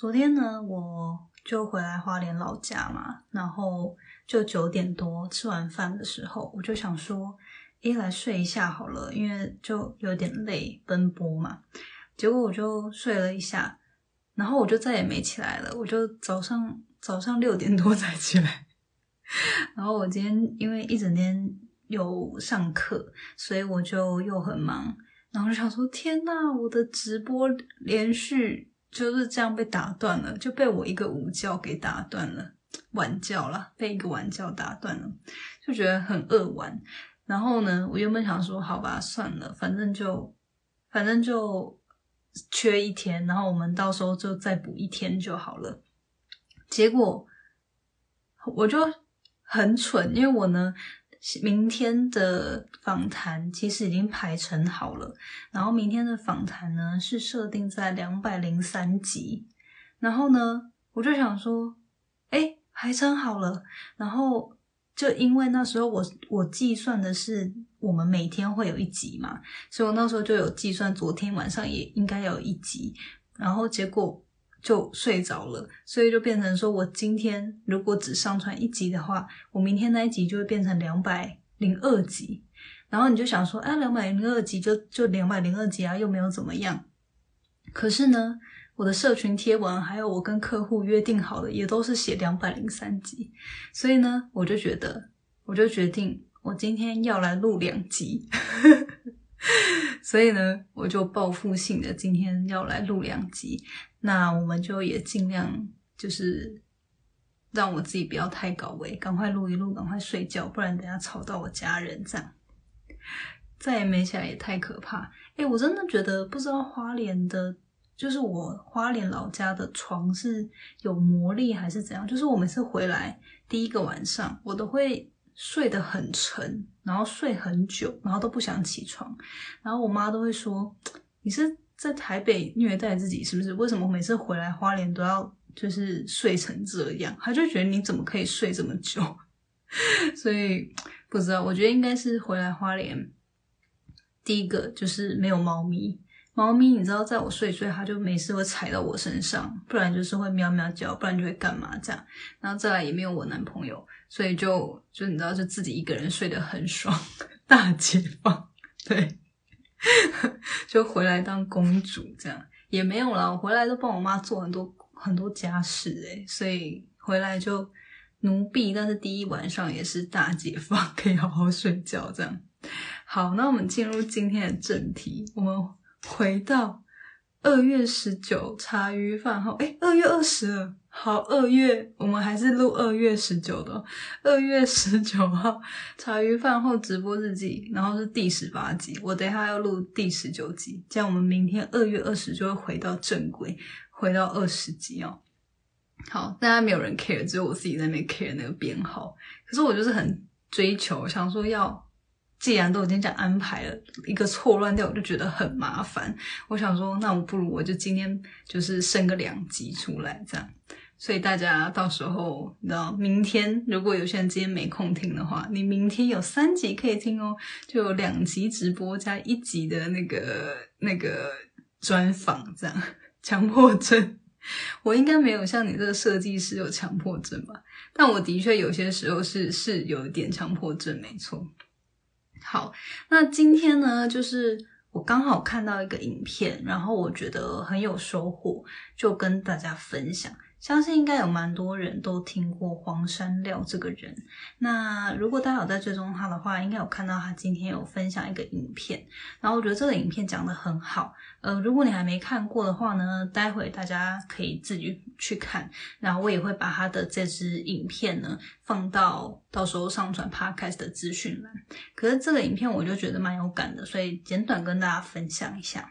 昨天呢，我就回来花莲老家嘛，然后就九点多吃完饭的时候，我就想说，诶，来睡一下好了，因为就有点累，奔波嘛。结果我就睡了一下，然后我就再也没起来了。我就早上早上六点多才起来，然后我今天因为一整天有上课，所以我就又很忙，然后就想说，天呐，我的直播连续。就是这样被打断了，就被我一个午觉给打断了，晚觉了，被一个晚觉打断了，就觉得很扼腕。然后呢，我原本想说，好吧，算了，反正就反正就缺一天，然后我们到时候就再补一天就好了。结果我就很蠢，因为我呢。明天的访谈其实已经排成好了，然后明天的访谈呢是设定在两百零三集，然后呢我就想说，哎，排成好了，然后就因为那时候我我计算的是我们每天会有一集嘛，所以我那时候就有计算昨天晚上也应该有一集，然后结果。就睡着了，所以就变成说，我今天如果只上传一集的话，我明天那一集就会变成两百零二集。然后你就想说，哎，两百零二集就就两百零二集啊，又没有怎么样。可是呢，我的社群贴文还有我跟客户约定好的，也都是写两百零三集。所以呢，我就觉得，我就决定，我今天要来录两集。所以呢，我就报复性的今天要来录两集。那我们就也尽量就是让我自己不要太高危，赶快录一录，赶快睡觉，不然等下吵到我家人这样，再也没起来也太可怕。哎，我真的觉得不知道花莲的，就是我花莲老家的床是有魔力还是怎样？就是我每次回来第一个晚上，我都会睡得很沉，然后睡很久，然后都不想起床，然后我妈都会说你是。在台北虐待自己是不是？为什么每次回来花莲都要就是睡成这样？他就觉得你怎么可以睡这么久？所以不知道，我觉得应该是回来花莲第一个就是没有猫咪。猫咪你知道，在我睡睡，它就没事会踩到我身上，不然就是会喵喵叫，不然就会干嘛这样。然后再来也没有我男朋友，所以就就你知道，就自己一个人睡得很爽，大解放，对。就回来当公主这样也没有啦，我回来都帮我妈做很多很多家事诶，所以回来就奴婢，但是第一晚上也是大解放，可以好好睡觉这样。好，那我们进入今天的正题，我们回到二月十九茶余饭后，诶二月二十了。好，二月我们还是录二月十九的，二月十九号茶余饭后直播日记，然后是第十八集，我等下要录第十九集，这样我们明天二月二十就会回到正轨，回到二十集哦。好，大家没有人 care，只有我自己在那边 care 那个编号，可是我就是很追求，想说要，既然都已经这样安排了，一个错乱掉，我就觉得很麻烦，我想说，那我不如我就今天就是升个两集出来，这样。所以大家到时候，你知道，明天如果有些人今天没空听的话，你明天有三集可以听哦，就有两集直播加一集的那个那个专访，这样。强迫症，我应该没有像你这个设计师有强迫症吧？但我的确有些时候是是有一点强迫症，没错。好，那今天呢，就是我刚好看到一个影片，然后我觉得很有收获，就跟大家分享。相信应该有蛮多人都听过黄山料这个人。那如果大家有在追踪他的话，应该有看到他今天有分享一个影片。然后我觉得这个影片讲的很好。呃，如果你还没看过的话呢，待会大家可以自己去看。然后我也会把他的这支影片呢放到到时候上传 Podcast 的资讯栏。可是这个影片我就觉得蛮有感的，所以简短跟大家分享一下。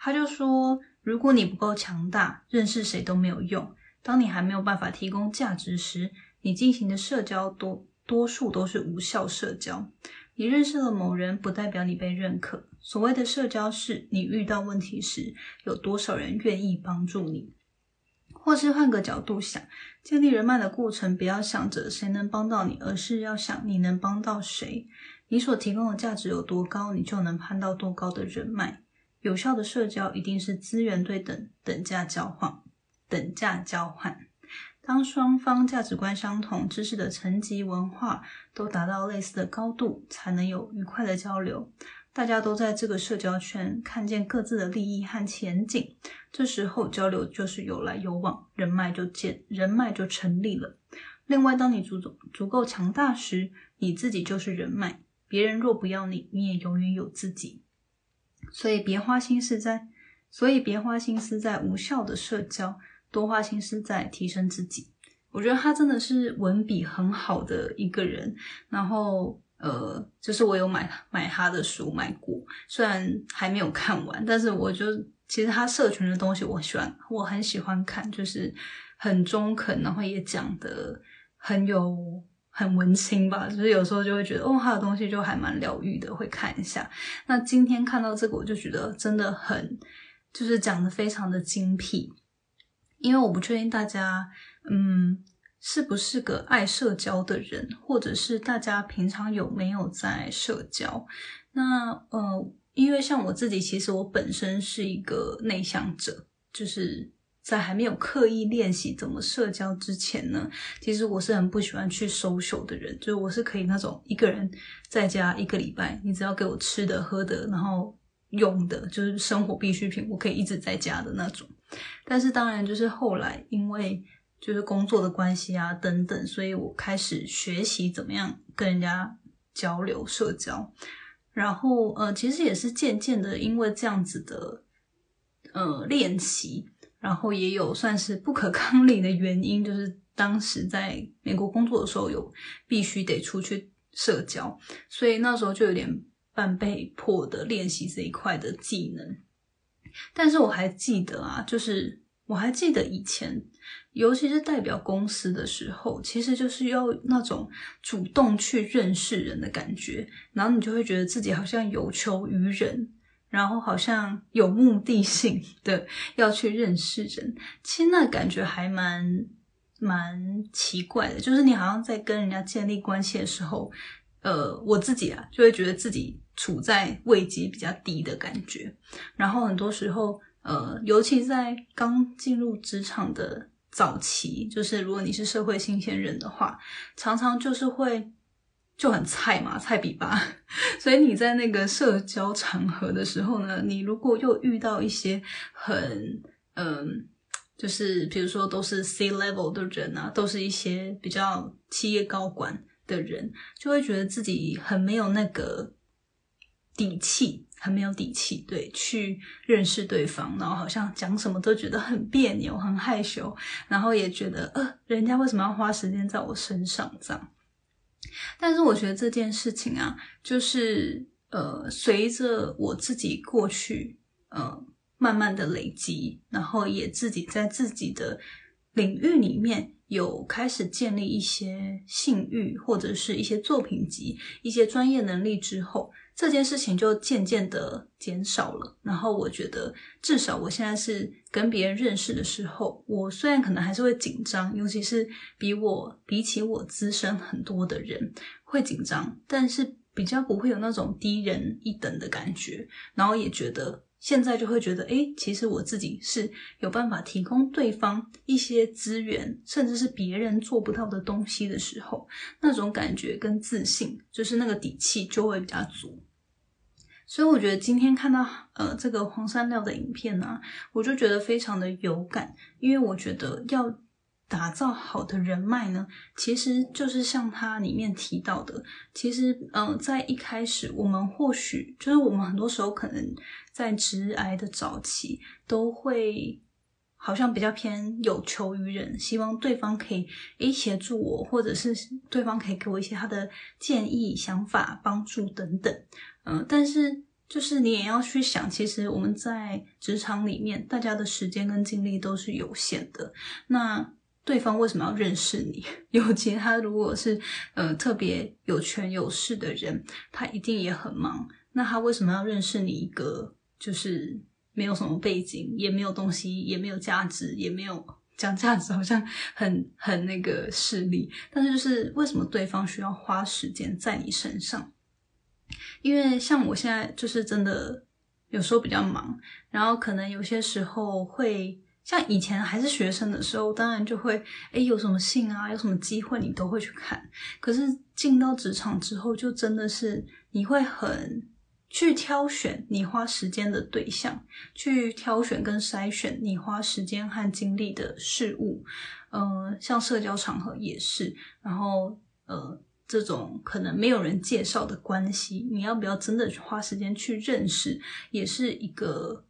他就说，如果你不够强大，认识谁都没有用。当你还没有办法提供价值时，你进行的社交多多数都是无效社交。你认识了某人，不代表你被认可。所谓的社交是，你遇到问题时，有多少人愿意帮助你。或是换个角度想，建立人脉的过程，不要想着谁能帮到你，而是要想你能帮到谁。你所提供的价值有多高，你就能攀到多高的人脉。有效的社交一定是资源对等、等价交换。等价交换。当双方价值观相同、知识的层级、文化都达到类似的高度，才能有愉快的交流。大家都在这个社交圈看见各自的利益和前景，这时候交流就是有来有往，人脉就建，人脉就成立了。另外，当你足足足够强大时，你自己就是人脉。别人若不要你，你也永远有自己。所以别花心思在，所以别花心思在无效的社交，多花心思在提升自己。我觉得他真的是文笔很好的一个人。然后，呃，就是我有买买他的书，买过，虽然还没有看完，但是我就其实他社群的东西我喜欢，我很喜欢看，就是很中肯，然后也讲的很有。很文青吧，就是有时候就会觉得，哦，他的东西就还蛮疗愈的，会看一下。那今天看到这个，我就觉得真的很，就是讲的非常的精辟。因为我不确定大家，嗯，是不是个爱社交的人，或者是大家平常有没有在社交？那，呃，因为像我自己，其实我本身是一个内向者，就是。在还没有刻意练习怎么社交之前呢，其实我是很不喜欢去守宿的人，就是我是可以那种一个人在家一个礼拜，你只要给我吃的、喝的，然后用的，就是生活必需品，我可以一直在家的那种。但是当然，就是后来因为就是工作的关系啊等等，所以我开始学习怎么样跟人家交流社交，然后呃，其实也是渐渐的，因为这样子的呃练习。然后也有算是不可抗力的原因，就是当时在美国工作的时候，有必须得出去社交，所以那时候就有点半被迫的练习这一块的技能。但是我还记得啊，就是我还记得以前，尤其是代表公司的时候，其实就是要那种主动去认识人的感觉，然后你就会觉得自己好像有求于人。然后好像有目的性的要去认识人，其实那感觉还蛮蛮奇怪的。就是你好像在跟人家建立关系的时候，呃，我自己啊就会觉得自己处在位阶比较低的感觉。然后很多时候，呃，尤其在刚进入职场的早期，就是如果你是社会新鲜人的话，常常就是会。就很菜嘛，菜比吧。所以你在那个社交场合的时候呢，你如果又遇到一些很嗯，就是比如说都是 C level 的人啊，都是一些比较企业高管的人，就会觉得自己很没有那个底气，很没有底气，对，去认识对方，然后好像讲什么都觉得很别扭，很害羞，然后也觉得呃，人家为什么要花时间在我身上这样。但是我觉得这件事情啊，就是呃，随着我自己过去呃慢慢的累积，然后也自己在自己的领域里面有开始建立一些信誉或者是一些作品集、一些专业能力之后。这件事情就渐渐的减少了，然后我觉得至少我现在是跟别人认识的时候，我虽然可能还是会紧张，尤其是比我比起我资深很多的人会紧张，但是比较不会有那种低人一等的感觉，然后也觉得现在就会觉得，诶，其实我自己是有办法提供对方一些资源，甚至是别人做不到的东西的时候，那种感觉跟自信，就是那个底气就会比较足。所以我觉得今天看到呃这个黄山料的影片呢，我就觉得非常的有感，因为我觉得要打造好的人脉呢，其实就是像它里面提到的，其实嗯在一开始我们或许就是我们很多时候可能在直癌的早期都会好像比较偏有求于人，希望对方可以诶协助我，或者是对方可以给我一些他的建议、想法、帮助等等。嗯，但是就是你也要去想，其实我们在职场里面，大家的时间跟精力都是有限的。那对方为什么要认识你？尤其他如果是呃特别有权有势的人，他一定也很忙。那他为什么要认识你一个就是没有什么背景，也没有东西，也没有价值，也没有讲价值，好像很很那个势利。但是就是为什么对方需要花时间在你身上？因为像我现在就是真的有时候比较忙，然后可能有些时候会像以前还是学生的时候，当然就会，哎，有什么信啊，有什么机会，你都会去看。可是进到职场之后，就真的是你会很去挑选你花时间的对象，去挑选跟筛选你花时间和精力的事物。嗯，像社交场合也是，然后呃，这种可能没有人介绍的关系，你要不要真的去花时间去认识，也是一个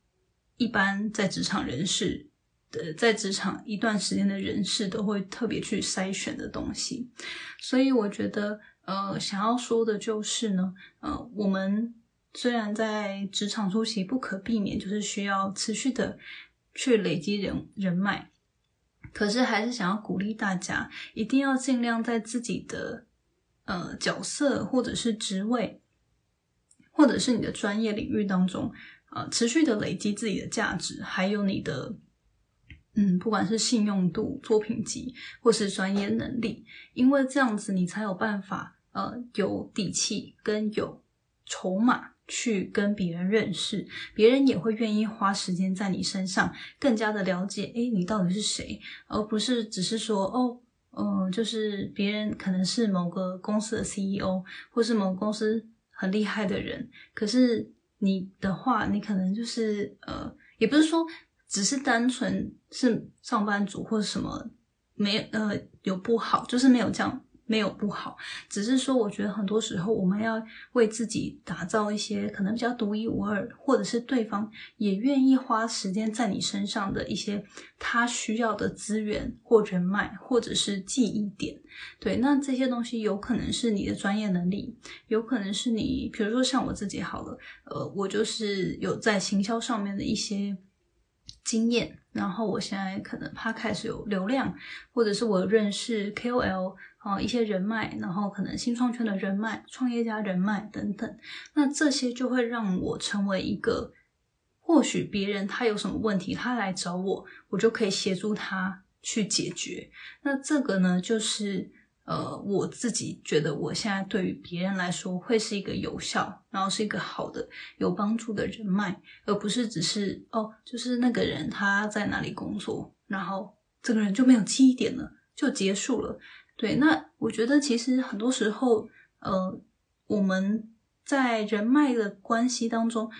一般在职场人士。的在职场一段时间的人士都会特别去筛选的东西，所以我觉得，呃，想要说的就是呢，呃，我们虽然在职场初期不可避免就是需要持续的去累积人人脉，可是还是想要鼓励大家，一定要尽量在自己的呃角色或者是职位，或者是你的专业领域当中，呃，持续的累积自己的价值，还有你的。嗯，不管是信用度、作品集，或是专业能力，因为这样子你才有办法，呃，有底气跟有筹码去跟别人认识，别人也会愿意花时间在你身上，更加的了解，诶，你到底是谁，而不是只是说，哦，嗯，就是别人可能是某个公司的 CEO，或是某个公司很厉害的人，可是你的话，你可能就是，呃，也不是说。只是单纯是上班族或者什么没呃有不好，就是没有这样没有不好，只是说我觉得很多时候我们要为自己打造一些可能比较独一无二，或者是对方也愿意花时间在你身上的一些他需要的资源或人脉，或者是记忆点。对，那这些东西有可能是你的专业能力，有可能是你，比如说像我自己好了，呃，我就是有在行销上面的一些。经验，然后我现在可能他开始有流量，或者是我认识 KOL 啊一些人脉，然后可能新创圈的人脉、创业家人脉等等，那这些就会让我成为一个，或许别人他有什么问题，他来找我，我就可以协助他去解决。那这个呢，就是。呃，我自己觉得我现在对于别人来说会是一个有效，然后是一个好的、有帮助的人脉，而不是只是哦，就是那个人他在哪里工作，然后这个人就没有记忆点了，就结束了。对，那我觉得其实很多时候，呃，我们在人脉的关系当中，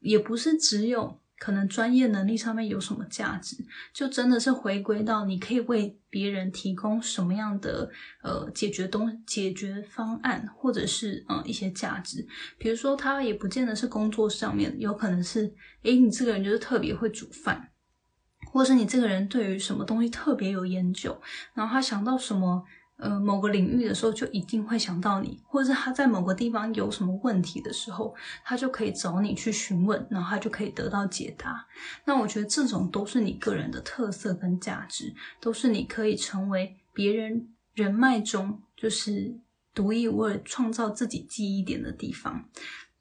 也不是只有。可能专业能力上面有什么价值，就真的是回归到你可以为别人提供什么样的呃解决东解决方案，或者是嗯一些价值。比如说，他也不见得是工作上面，有可能是诶，你这个人就是特别会煮饭，或是你这个人对于什么东西特别有研究，然后他想到什么。呃，某个领域的时候就一定会想到你，或者是他在某个地方有什么问题的时候，他就可以找你去询问，然后他就可以得到解答。那我觉得这种都是你个人的特色跟价值，都是你可以成为别人人脉中就是独一无二、创造自己记忆点的地方。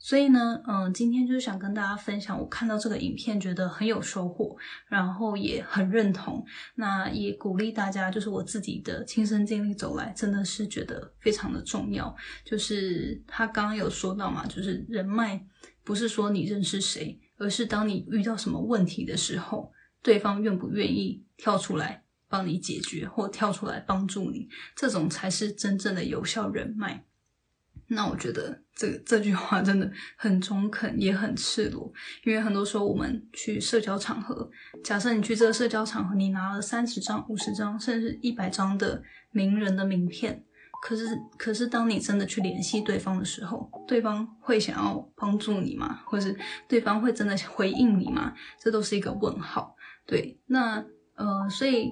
所以呢，嗯，今天就是想跟大家分享，我看到这个影片觉得很有收获，然后也很认同，那也鼓励大家，就是我自己的亲身经历走来，真的是觉得非常的重要。就是他刚刚有说到嘛，就是人脉不是说你认识谁，而是当你遇到什么问题的时候，对方愿不愿意跳出来帮你解决，或跳出来帮助你，这种才是真正的有效人脉。那我觉得这这句话真的很中肯，也很赤裸。因为很多时候我们去社交场合，假设你去这个社交场合，你拿了三十张、五十张，甚至一百张的名人的名片，可是可是当你真的去联系对方的时候，对方会想要帮助你吗？或是对方会真的回应你吗？这都是一个问号。对，那呃，所以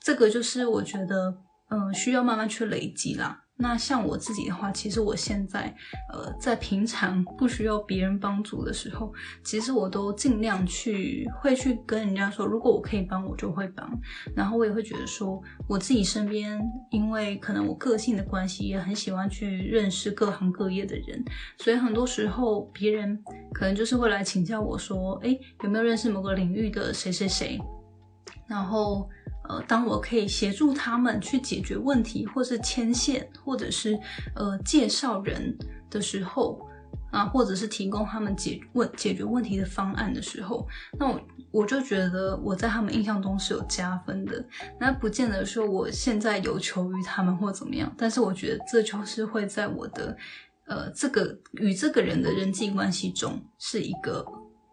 这个就是我觉得，嗯，需要慢慢去累积啦。那像我自己的话，其实我现在，呃，在平常不需要别人帮助的时候，其实我都尽量去会去跟人家说，如果我可以帮，我就会帮。然后我也会觉得说，我自己身边，因为可能我个性的关系，也很喜欢去认识各行各业的人，所以很多时候别人可能就是会来请教我说，哎，有没有认识某个领域的谁谁谁？然后。呃，当我可以协助他们去解决问题，或是牵线，或者是呃介绍人的时候，啊，或者是提供他们解问解决问题的方案的时候，那我我就觉得我在他们印象中是有加分的。那不见得说我现在有求于他们或怎么样，但是我觉得这就是会在我的呃这个与这个人的人际关系中是一个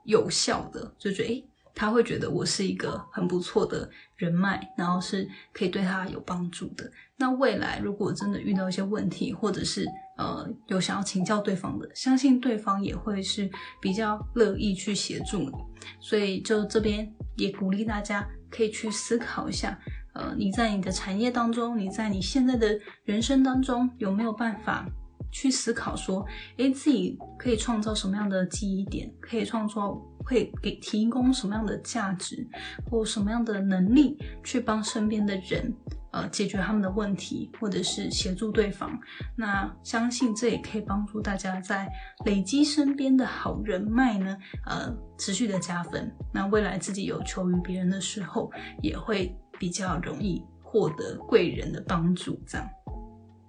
有效的，就觉得诶。他会觉得我是一个很不错的人脉，然后是可以对他有帮助的。那未来如果真的遇到一些问题，或者是呃有想要请教对方的，相信对方也会是比较乐意去协助你。所以就这边也鼓励大家可以去思考一下，呃，你在你的产业当中，你在你现在的人生当中有没有办法？去思考说，诶，自己可以创造什么样的记忆点，可以创造，会给提供什么样的价值，或什么样的能力，去帮身边的人，呃，解决他们的问题，或者是协助对方。那相信这也可以帮助大家在累积身边的好人脉呢，呃，持续的加分。那未来自己有求于别人的时候，也会比较容易获得贵人的帮助，这样。